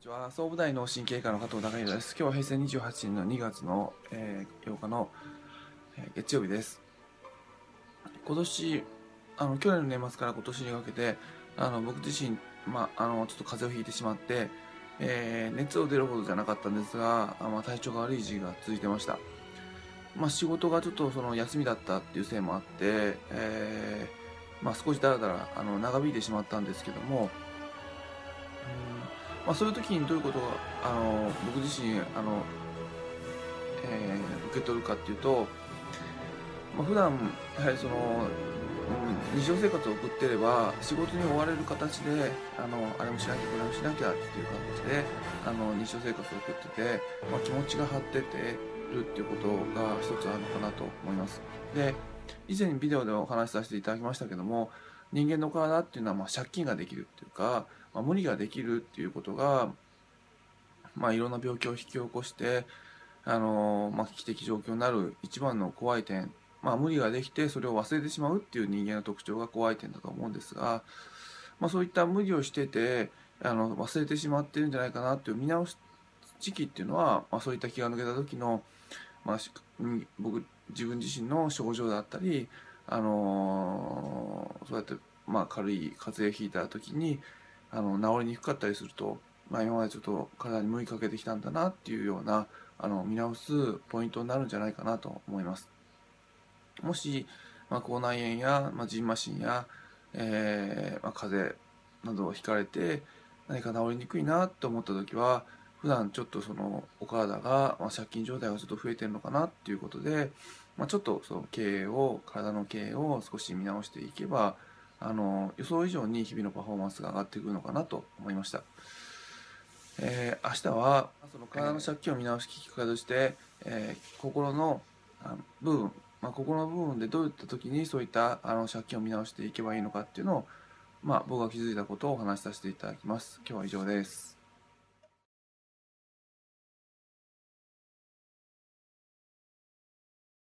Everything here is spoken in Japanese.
ちは。総武大脳神経科の加藤孝弘です。今日は平成28年の2月の、えー、8日の、えー、月曜日です。今年あの去年の年末から今年にかけてあの僕自身、まあ、あのちょっと風邪をひいてしまって、えー、熱を出るほどじゃなかったんですが、あまあ、体調が悪い時期が続いてました。まあ、仕事がちょっとその休みだったっていうせいもあって、えーまあ、少しだらだらあの長引いてしまったんですけども、まあ、そういう時にどういうことがあの僕自身あの、えー、受け取るかっていうと、まあ、普段やはりその、うん、日常生活を送ってれば仕事に追われる形であのあれもしなきゃこれもしなきゃっていう形であの日常生活を送ってて、まあ、気持ちが張っててるっていうことが一つあるのかなと思います。で以前にビデオでお話しさせていただきましたけども人間の体っていうのはまあ借金ができるっていうかまあ、無理ができるっていうことが、まあ、いろんな病気を引き起こして、あのまあ、危機的状況になる一番の怖い点、まあ、無理ができてそれを忘れてしまうっていう人間の特徴が怖い点だと思うんですが、まあ、そういった無理をしててあの忘れてしまってるんじゃないかなっていう見直す時期っていうのは、まあ、そういった気が抜けた時の、まあ、僕自分自身の症状だったり、あのそうやって、まあ、軽い風邪ひいた時にあの治りにくかったりすると、まあ、今までちょっと体に無理かけてきたんだなっていうようなあの見直すポイントになるんじゃないかなと思います。もし、まあ、口内炎や、まあ、ジンマシンや、えーまあ、風邪などをひかれて何か治りにくいなと思った時は普段ちょっとそのお体が、まあ、借金状態がちょっと増えてるのかなっていうことで、まあ、ちょっとその経営を体の経営を少し見直していけばあの予想以上に日々のパフォーマンスが上がってくるのかなと思いました。えー、明日はその体の借金を見直すきっかけとして、えー、心の部分、まあ、心の部分でどういった時にそういったあの借金を見直していけばいいのかっていうのを、まあ、僕が気づいたことをお話しさせていただきます。今日は以上です。